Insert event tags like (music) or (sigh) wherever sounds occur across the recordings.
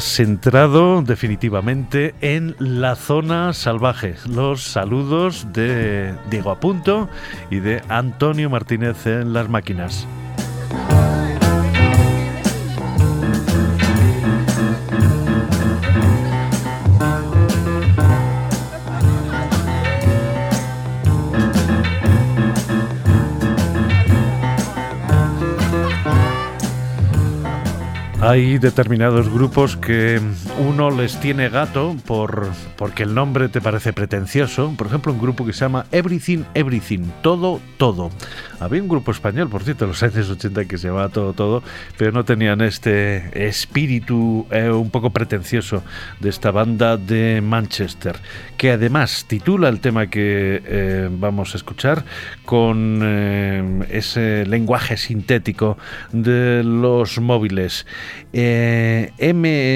Has entrado definitivamente en la zona salvaje. Los saludos de Diego Apunto y de Antonio Martínez en las máquinas. Hay determinados grupos que uno les tiene gato por, porque el nombre te parece pretencioso. Por ejemplo, un grupo que se llama Everything, Everything, Todo, Todo. Había un grupo español, por cierto, en los años 80 que se llamaba Todo, Todo, pero no tenían este espíritu eh, un poco pretencioso de esta banda de Manchester, que además titula el tema que eh, vamos a escuchar con eh, ese lenguaje sintético de los móviles. M-Y-K-Z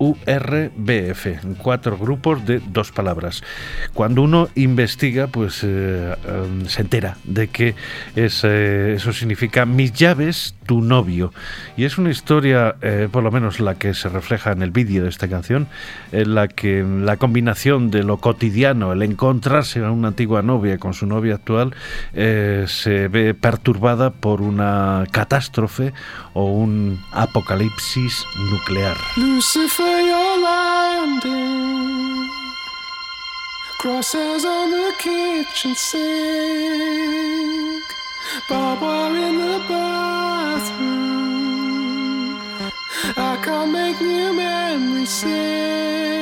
URBF, cuatro grupos de dos palabras. Cuando uno investiga, pues eh, em, se entera de que eh, eso significa mis llaves, tu novio. Y es una historia, eh, por lo menos la que se refleja en el vídeo de esta canción, en la que la combinación de lo cotidiano, el encontrarse a una antigua novia con su novia actual, se ve perturbada por una catástrofe o un apocalipsis nuclear. Barbed wire in the bathroom. I can't make new memories sing.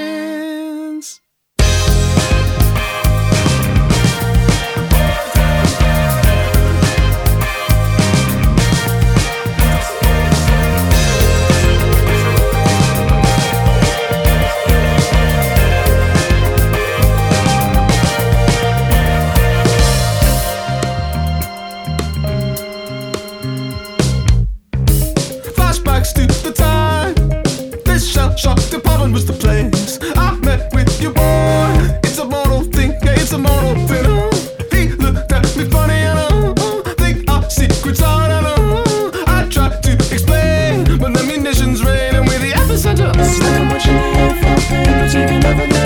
shop, department was the place. I met with your boy. It's a mortal thing, yeah, it's a mortal thing. Oh, he looked at me funny and I oh, think our secrets are and oh, I tried to explain, but the munitions rain and we're the epicenter. It's like I'm watching the NFL, taking over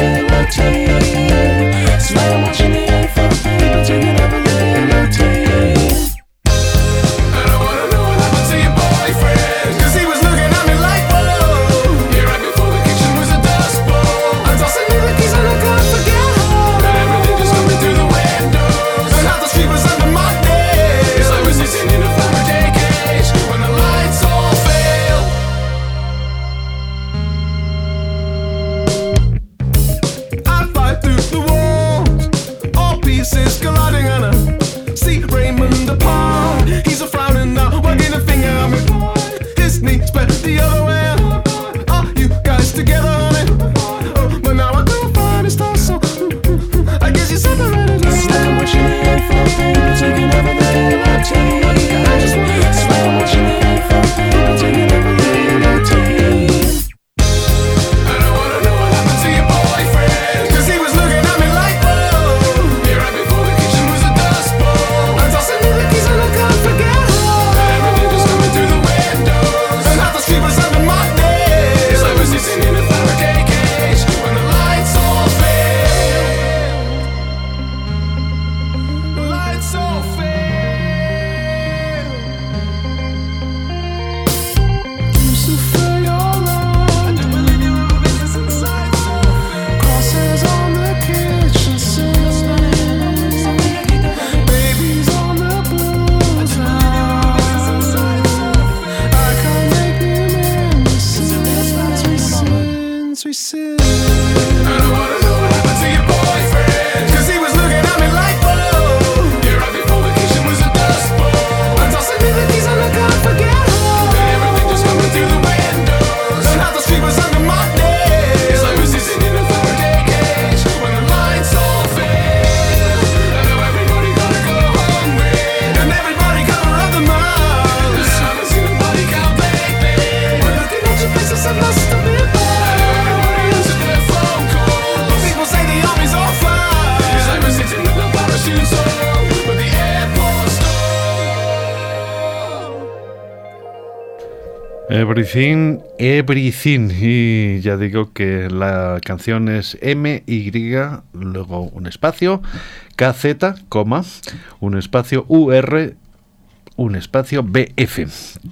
Everything. Y ya digo que la canción es M, Y, luego un espacio, KZ, coma, un espacio UR, un espacio BF.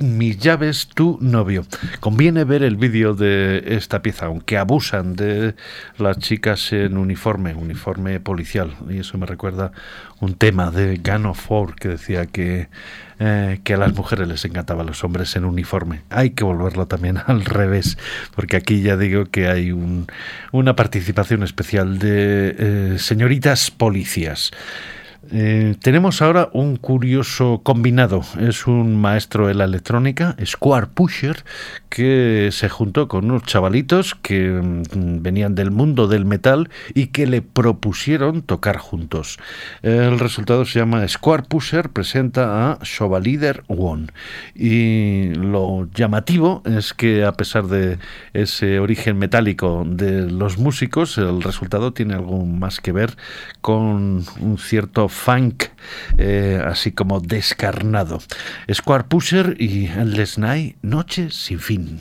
Mis llaves, tu novio. Conviene ver el vídeo de esta pieza, aunque abusan de las chicas en uniforme, uniforme policial. Y eso me recuerda un tema de Gun of War que decía que, eh, que a las mujeres les encantaban los hombres en uniforme. Hay que volverlo también (laughs) al revés, porque aquí ya digo que hay un, una participación especial de eh, señoritas policías. Eh, tenemos ahora un curioso combinado. Es un maestro de la electrónica, Square Pusher, que se juntó con unos chavalitos que mm, venían del mundo del metal y que le propusieron tocar juntos. El resultado se llama Square Pusher presenta a Leader One. Y lo llamativo es que a pesar de ese origen metálico de los músicos, el resultado tiene algo más que ver con un cierto funk, eh, así como descarnado. Square Pusher y Les Night, Noche sin fin.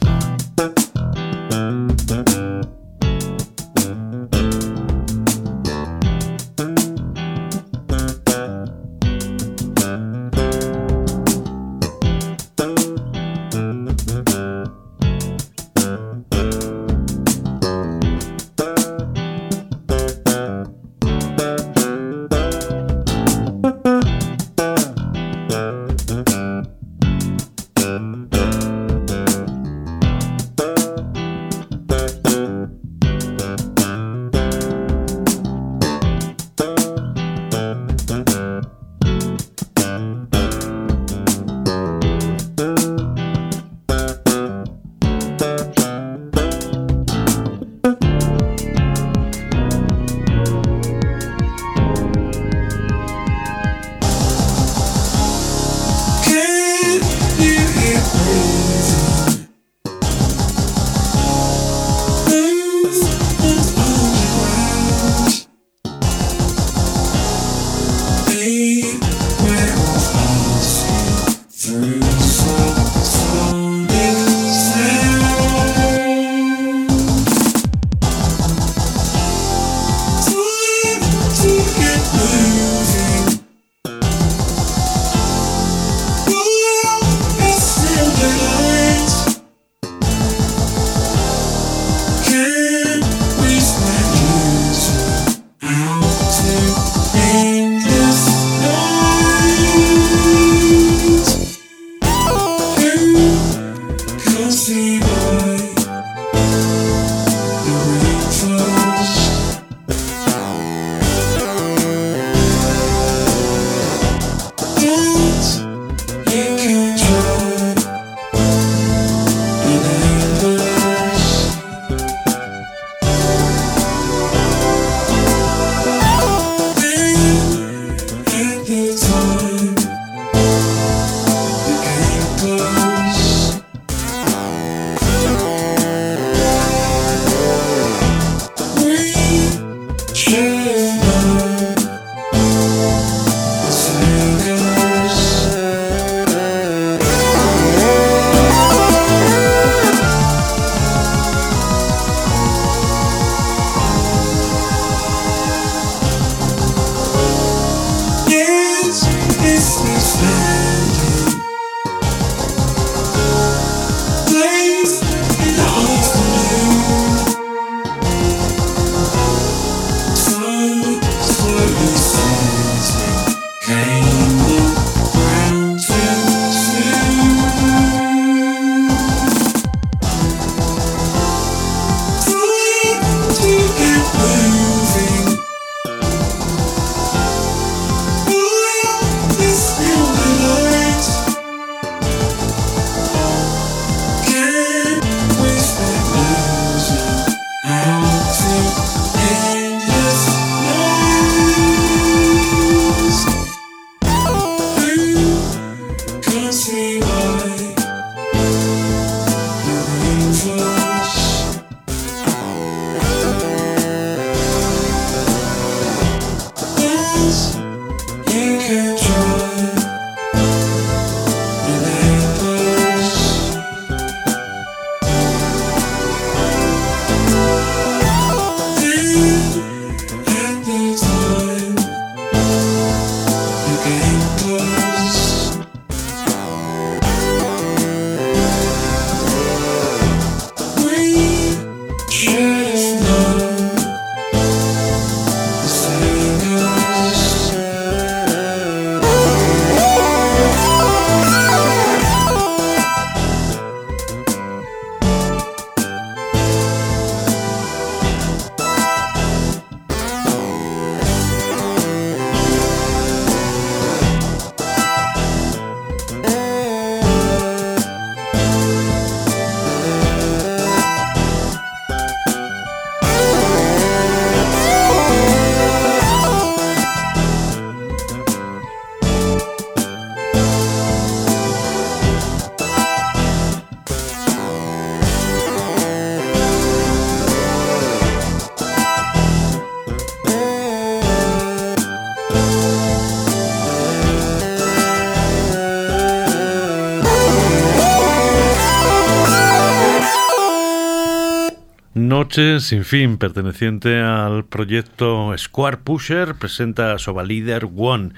Sin fin, perteneciente al proyecto Square Pusher, presenta Soba Leader One,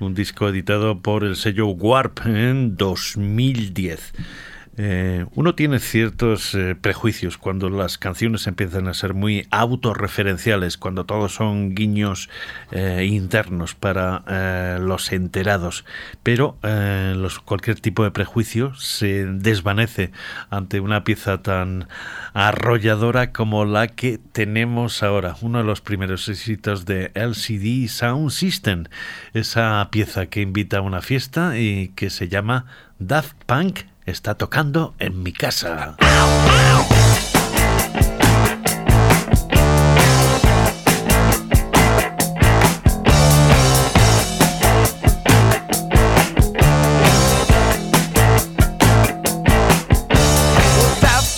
un disco editado por el sello Warp en 2010. Eh, uno tiene ciertos eh, prejuicios cuando las canciones empiezan a ser muy autorreferenciales, cuando todos son guiños eh, internos para los enterados, pero cualquier tipo de prejuicio se desvanece ante una pieza tan arrolladora como la que tenemos ahora, uno de los primeros éxitos de LCD Sound System, esa pieza que invita a una fiesta y que se llama Daft Punk está tocando en mi casa.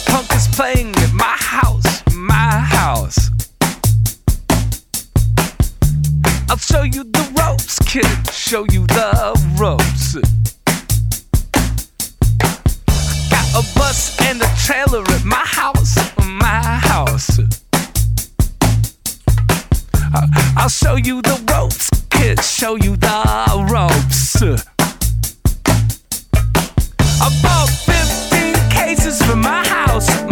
Punk is playing my house. My house. I'll show you the ropes, kid. Show you the trailer at my house, my house. I'll show you the ropes, kid, show you the ropes. I bought 15 cases for my house.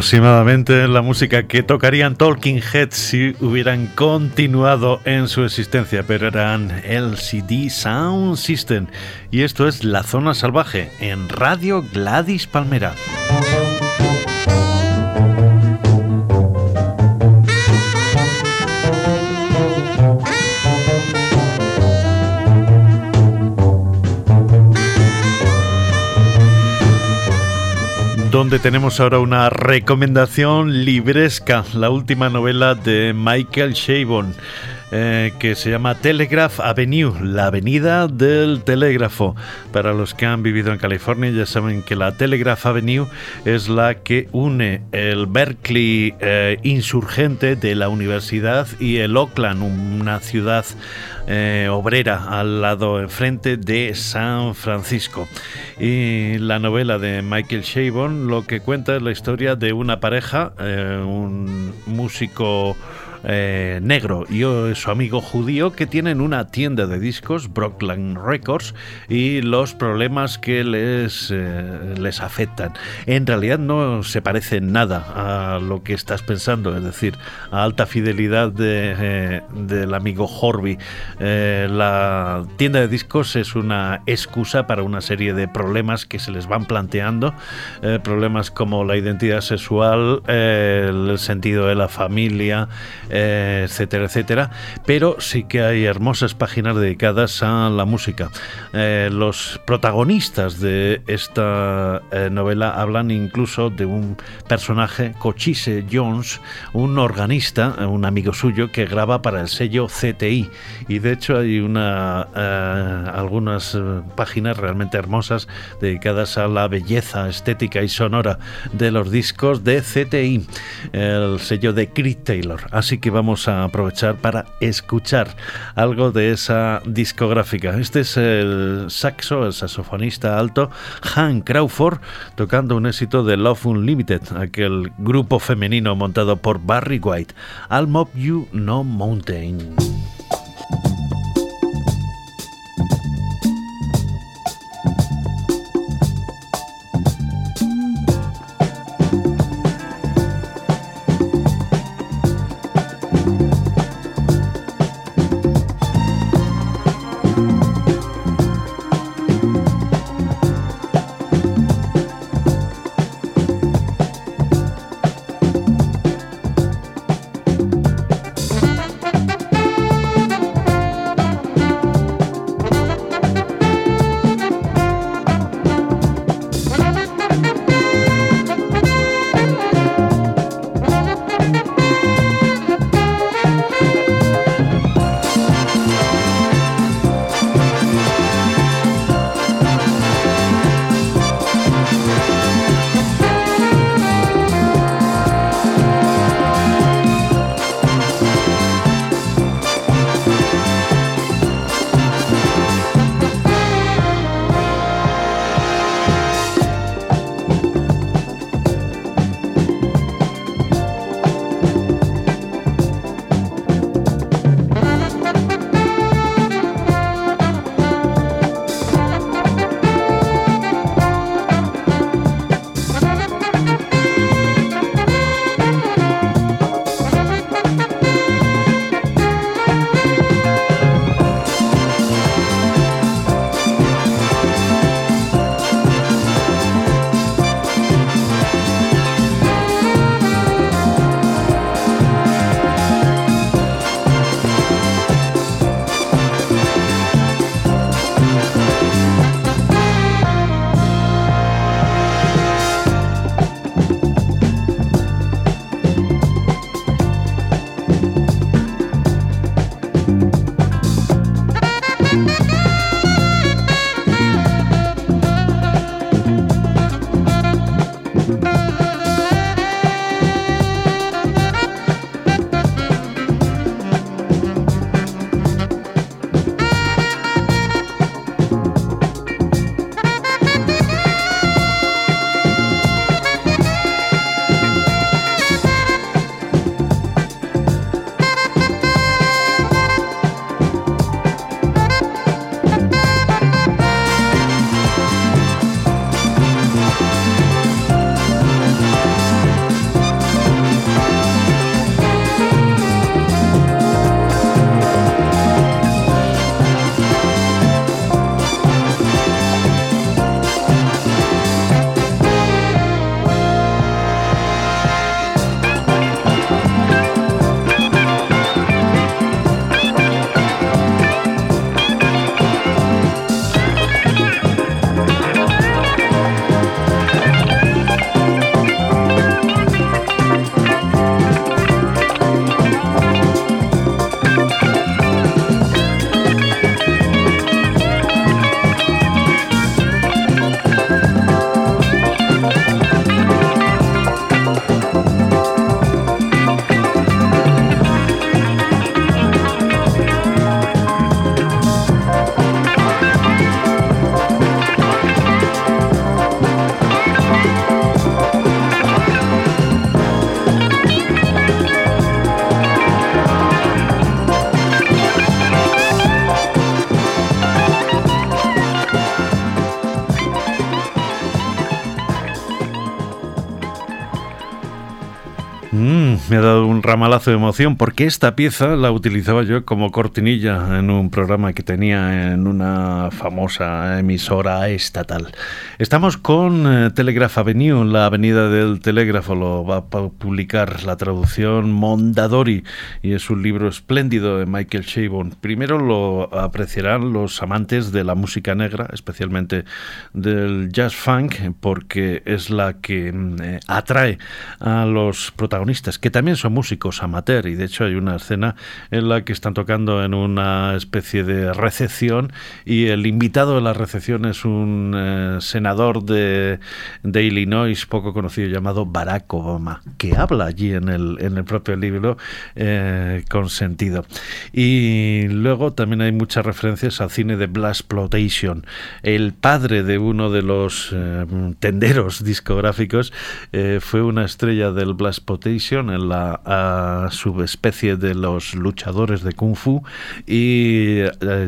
Aproximadamente la música que tocarían Talking Heads si hubieran continuado en su existencia, pero eran LCD Sound System. Y esto es La Zona Salvaje en Radio Gladys Palmera. Tenemos ahora una recomendación libresca, la última novela de Michael Chabon. Eh, que se llama Telegraph Avenue, la avenida del telégrafo. Para los que han vivido en California ya saben que la Telegraph Avenue es la que une el Berkeley eh, insurgente de la universidad y el Oakland, una ciudad eh, obrera al lado enfrente de San Francisco. Y la novela de Michael Chabon lo que cuenta es la historia de una pareja, un músico eh, negro y su amigo judío que tienen una tienda de discos, Brockland Records, y los problemas que les, eh, les afectan. En realidad no se parece nada a lo que estás pensando, es decir, a alta fidelidad de, eh, del amigo Horby. la tienda de discos es una excusa para una serie de problemas que se les van planteando, problemas como la identidad sexual, el sentido de la familia, eh, etcétera, etcétera. Pero sí que hay hermosas páginas dedicadas a la música. Eh, los protagonistas de esta eh, novela hablan incluso de un personaje, Cochise Jones, un organista, un amigo suyo que graba para el sello CTI. Y de hecho hay una, algunas páginas realmente hermosas dedicadas a la belleza estética y sonora de los discos de CTI, el sello de Chris Taylor. Así que vamos a aprovechar para escuchar algo de esa discográfica. Este es el saxo, el saxofonista alto Han Crawford tocando un éxito de Love Unlimited, aquel grupo femenino montado por Barry White. I'll Mob You No Mountain. Ramalazo de emoción porque esta pieza la utilizaba yo como cortinilla en un programa que tenía en una famosa emisora estatal. Estamos con eh, Telegraph Avenue, la avenida del telégrafo, lo va a publicar la traducción Mondadori y es un libro espléndido de Michael Chabon. Primero lo apreciarán los amantes de la música negra, especialmente del jazz funk, porque es la que mm, eh, atrae a los protagonistas, que también son músicos amateur, y de hecho hay una escena en la que están tocando en una especie de recepción y el invitado de la recepción es un eh, senador de, de, Illinois poco conocido llamado Barack Obama, que habla allí en el, en el propio libro eh, con sentido. Y luego también hay muchas referencias al cine de Blast Plotation. El padre de uno de los eh, tenderos discográficos fue una estrella del Blast Plotation en la subespecie de los luchadores de Kung Fu y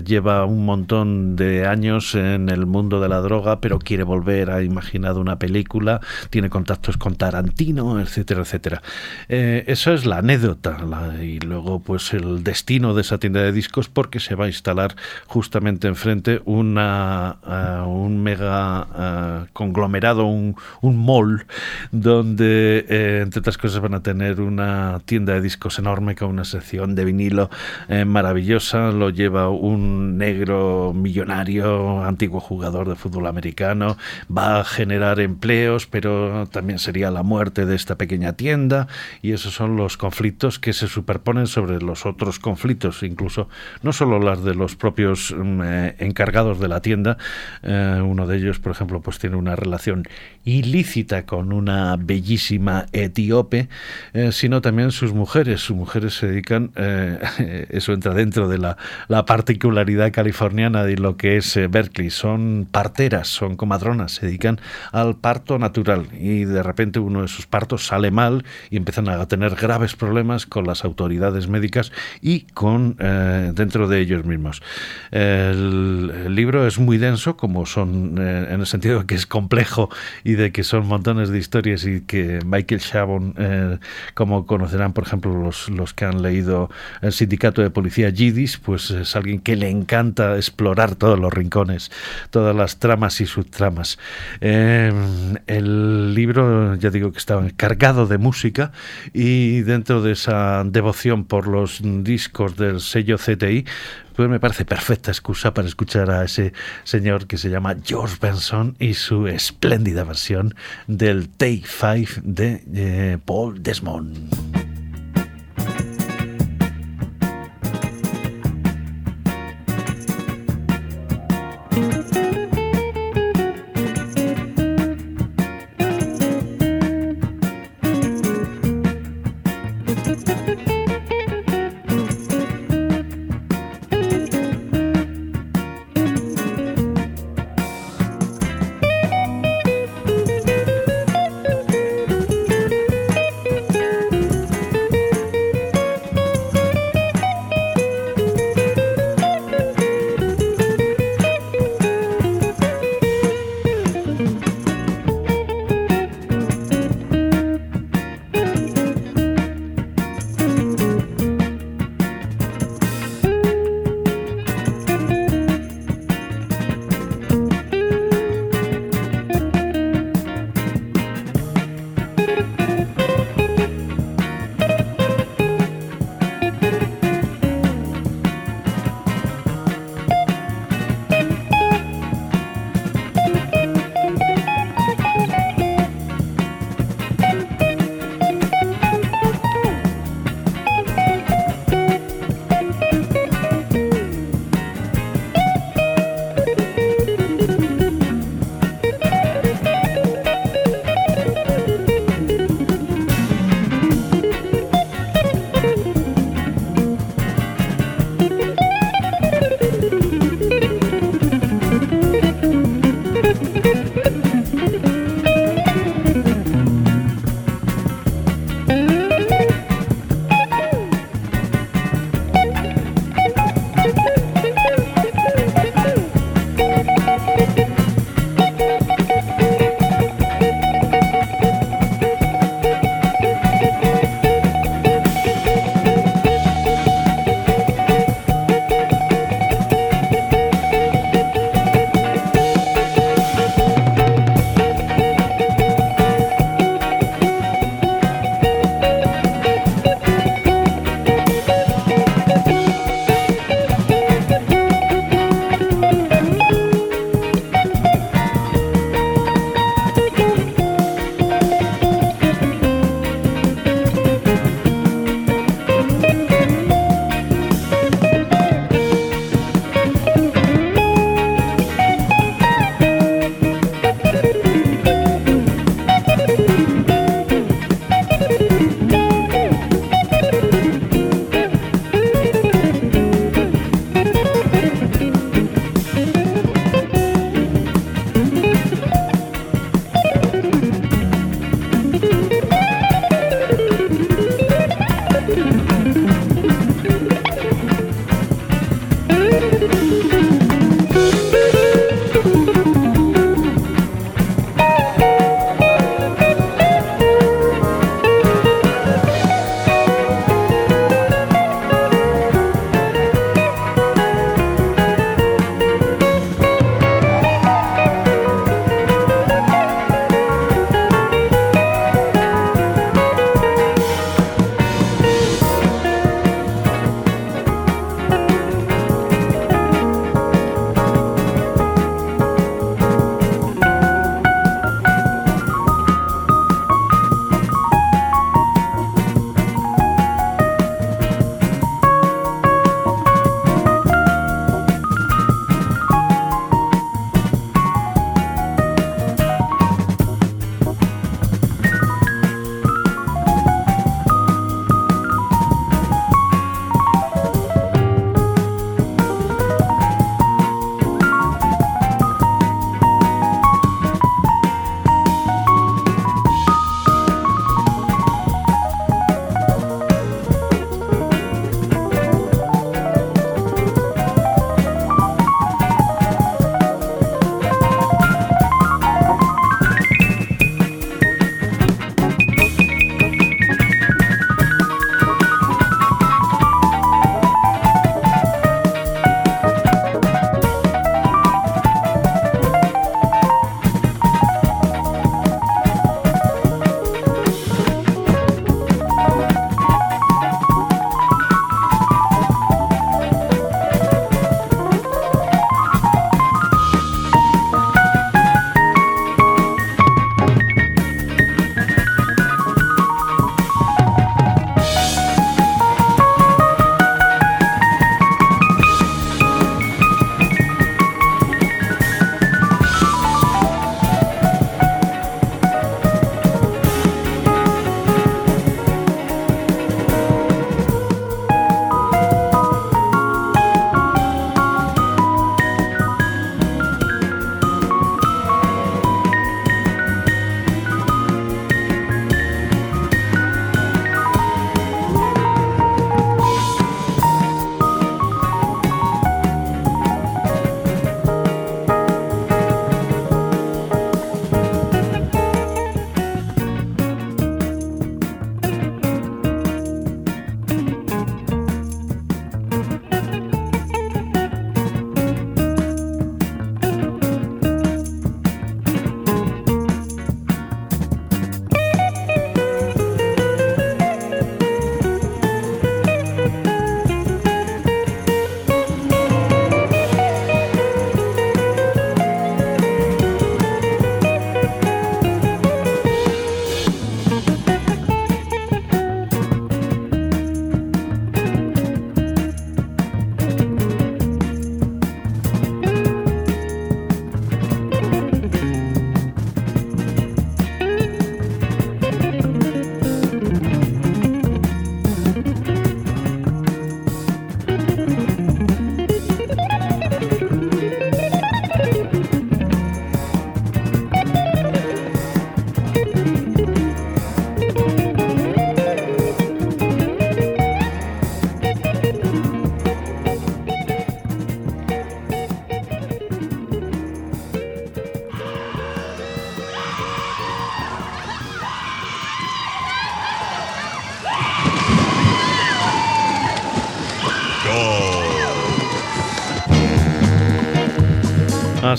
lleva un montón de años en el mundo de la droga, pero quiere volver, ha imaginado una película, tiene contactos con Tarantino, etcétera, etcétera. Eh, eso es la anécdota y luego pues el destino de esa tienda de discos porque se va a instalar justamente enfrente una, uh, un mega uh, conglomerado, un, un mall donde eh, entre otras cosas van a tener una tienda de discos enorme con una sección de vinilo eh, maravillosa, lo lleva un negro millonario, antiguo jugador de fútbol americano, va a generar empleos, pero también sería la muerte de esta pequeña tienda y esos son los conflictos que se superponen sobre los otros conflictos, incluso no solo las de los propios mm, eh, encargados de la tienda, eh, uno de ellos, por ejemplo, pues tiene una relación ilícita con una bellísima etíope, eh, sino también sus mujeres. Sus mujeres se dedican, (laughs) eso entra dentro de la, la particularidad californiana de lo que es Berkeley, son parteras, son comadronas, se dedican al parto natural y de repente uno de sus partos sale mal y empiezan a tener graves problemas con las autoridades médicas y con eh, dentro de ellos mismos. El, libro es muy denso, como son eh, en el sentido de que es complejo y de que son montones de historias y que Michael Chabon, eh, como conocerán por ejemplo los, los que han leído el sindicato de policía Yidis, pues es alguien que le encanta explorar todos los rincones, todas las tramas y subtramas. Eh, el libro, ya digo que estaba cargado de música y dentro de esa devoción por los discos del sello CTI, pues me parece perfecta excusa para escuchar a ese señor que se llama George Benson y su espléndida versión del Take Five de eh, Paul Desmond.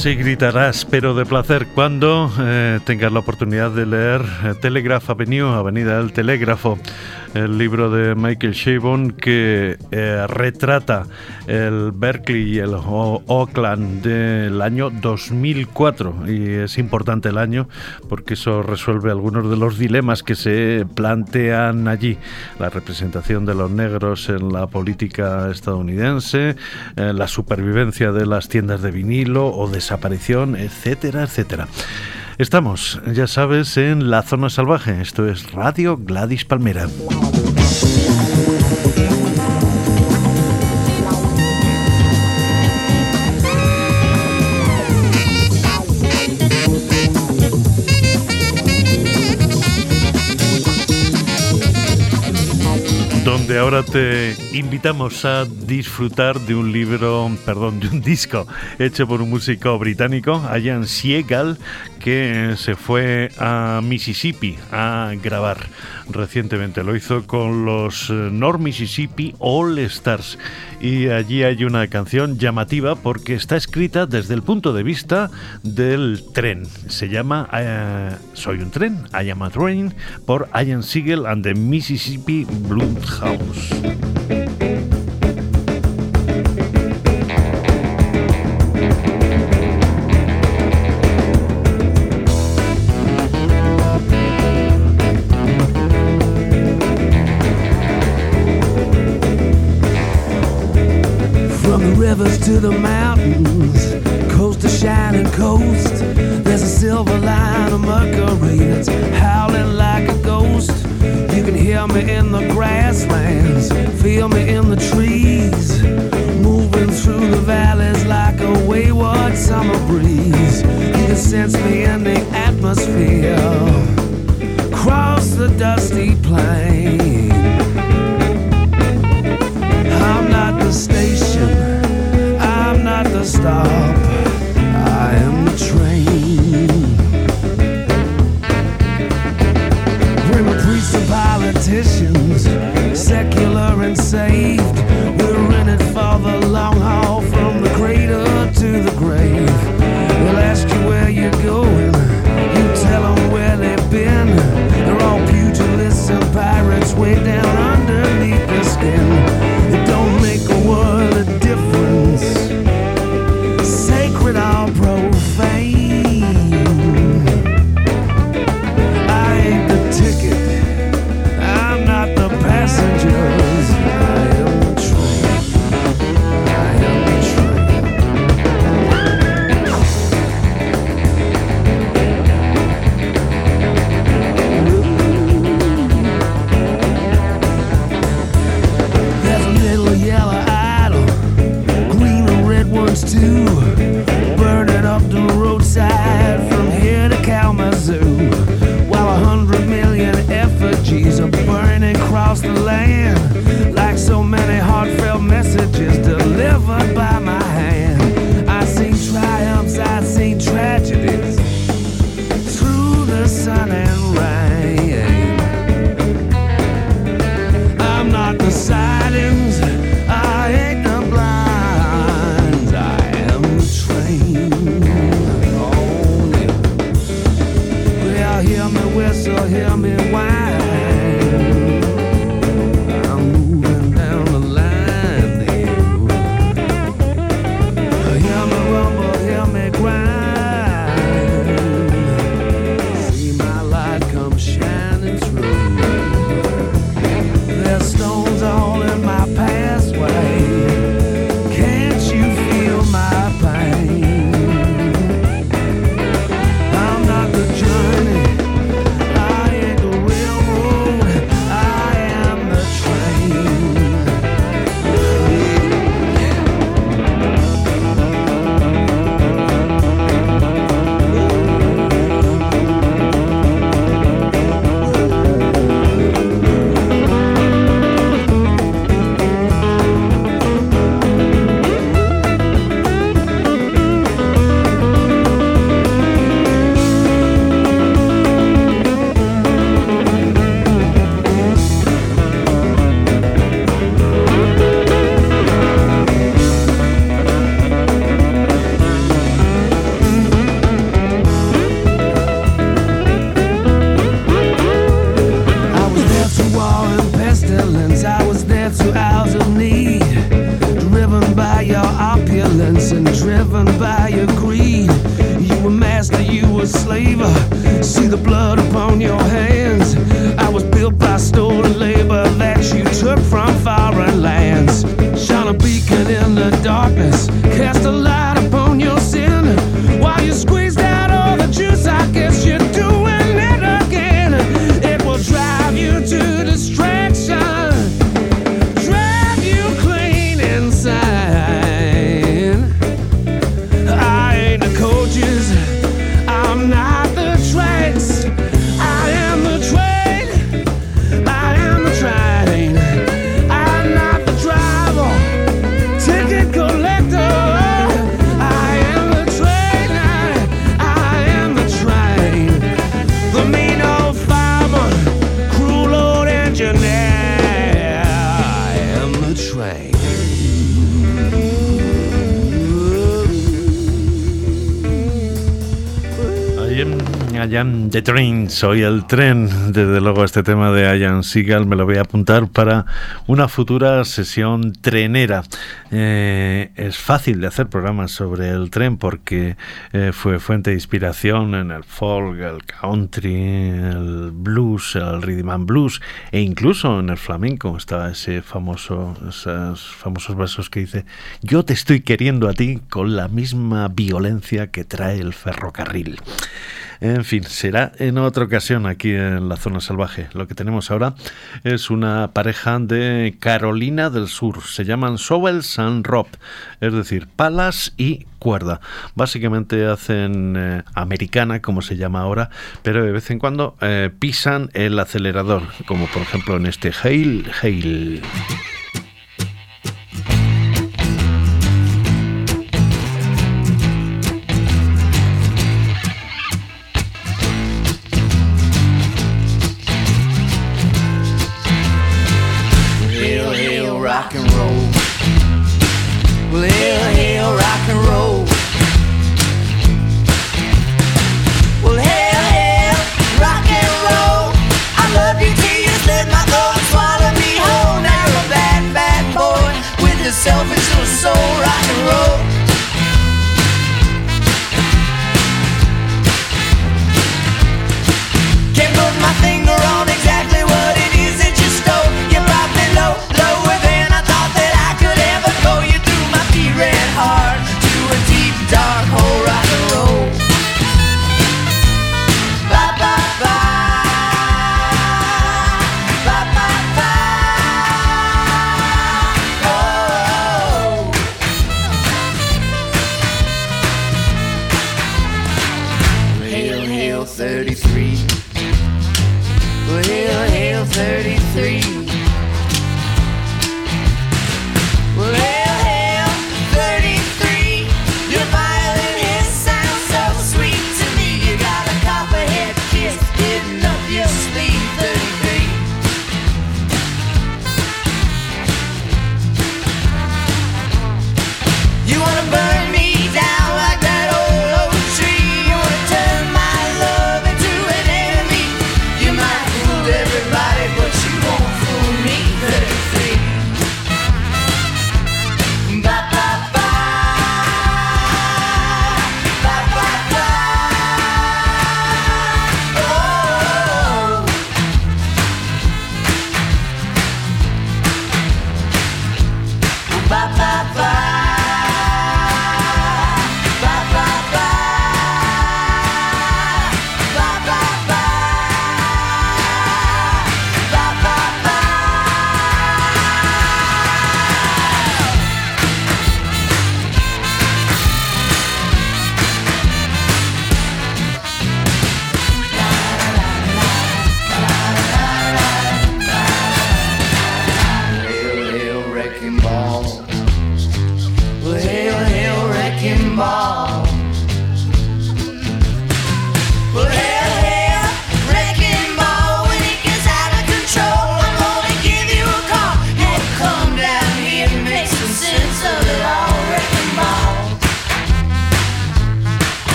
Así gritarás, pero de placer, cuando eh, tengas la oportunidad de leer eh, Telegraph Avenue, Avenida del Telégrafo, el libro de Michael Chabon que eh, retrata el Berkeley y el Oakland del año 2004. Y es importante el año porque eso resuelve algunos de los dilemas que se plantean allí. La representación de los negros en la política estadounidense, eh, la supervivencia de las tiendas de vinilo o desaparición, etcétera, etcétera. Estamos, ya sabes, en la zona salvaje. Esto es Radio Gladys Palmera. Donde ahora te invitamos a disfrutar de un libro, perdón, de un (laughs) disco hecho por un músico británico, Ian Siegal, que se fue a Mississippi a grabar recientemente. Lo hizo con los eh, North Mississippi All Stars. Y allí hay una canción llamativa porque está escrita desde el punto de vista del tren. Se llama eh, Soy un tren, I am a train, por Ian Siegel and the Mississippi From the rivers to the mountains, the train, soy el tren. Desde luego este tema de Ian Seagal me lo voy a apuntar para una futura sesión trenera. Eh, es fácil de hacer programas sobre el tren porque eh, fue fuente de inspiración en el folk, el country, el blues, el rhythm and blues e incluso en el flamenco. Está ese famoso, esos famosos versos que dice yo te estoy queriendo a ti con la misma violencia que trae el ferrocarril. En fin, será en otra ocasión aquí en la zona salvaje. Lo que tenemos ahora es una pareja de Carolina del Sur. Se llaman Sowells and Rob, es decir, palas y cuerda. Básicamente hacen eh, americana, como se llama ahora, pero de vez en cuando eh, pisan el acelerador, como por ejemplo en este Hail Hail.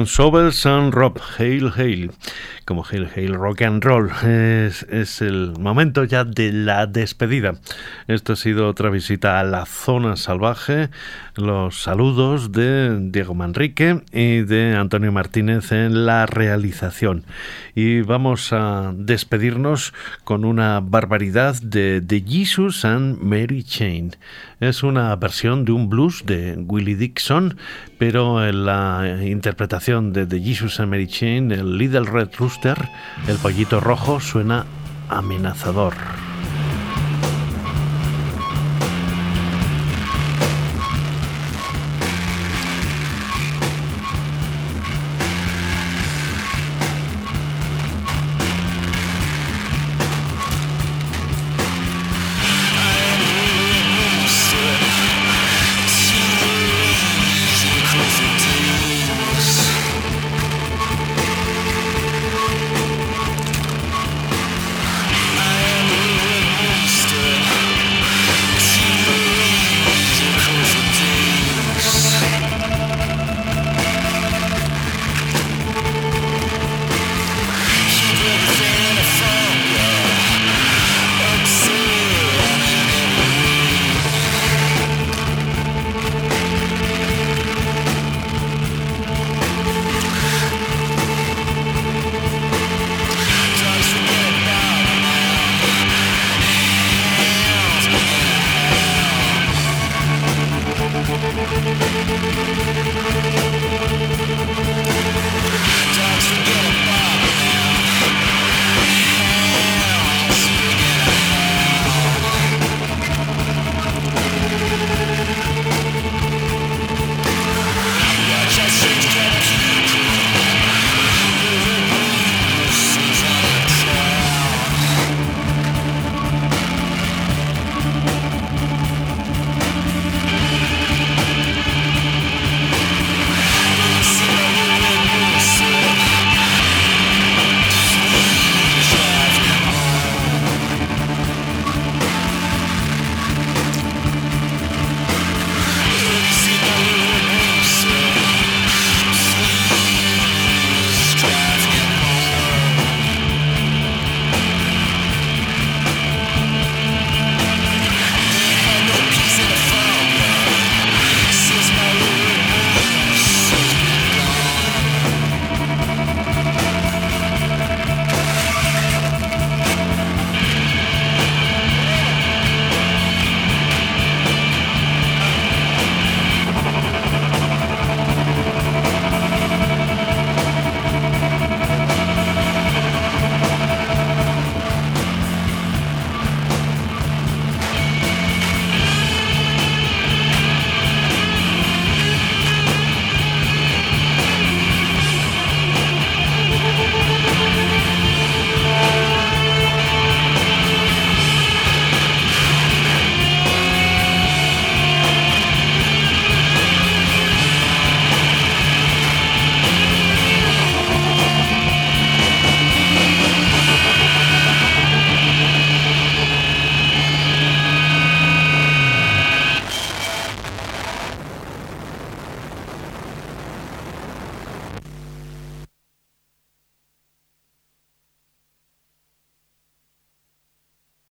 Eran Sobels and Rob, Hail Hail, como Hail Hail Rock and Roll. Es, es, el momento ya de la despedida. Esto ha sido otra visita a la zona salvaje. Los saludos de Diego Manrique y de Antonio Martínez en la realización. Y vamos a despedirnos con una barbaridad de The Jesus and Mary Chain. Es una versión de un blues de Willie Dixon, pero en la interpretación de The Jesus and Mary Chain, el Little Red Rooster, el pollito rojo, suena amenazador.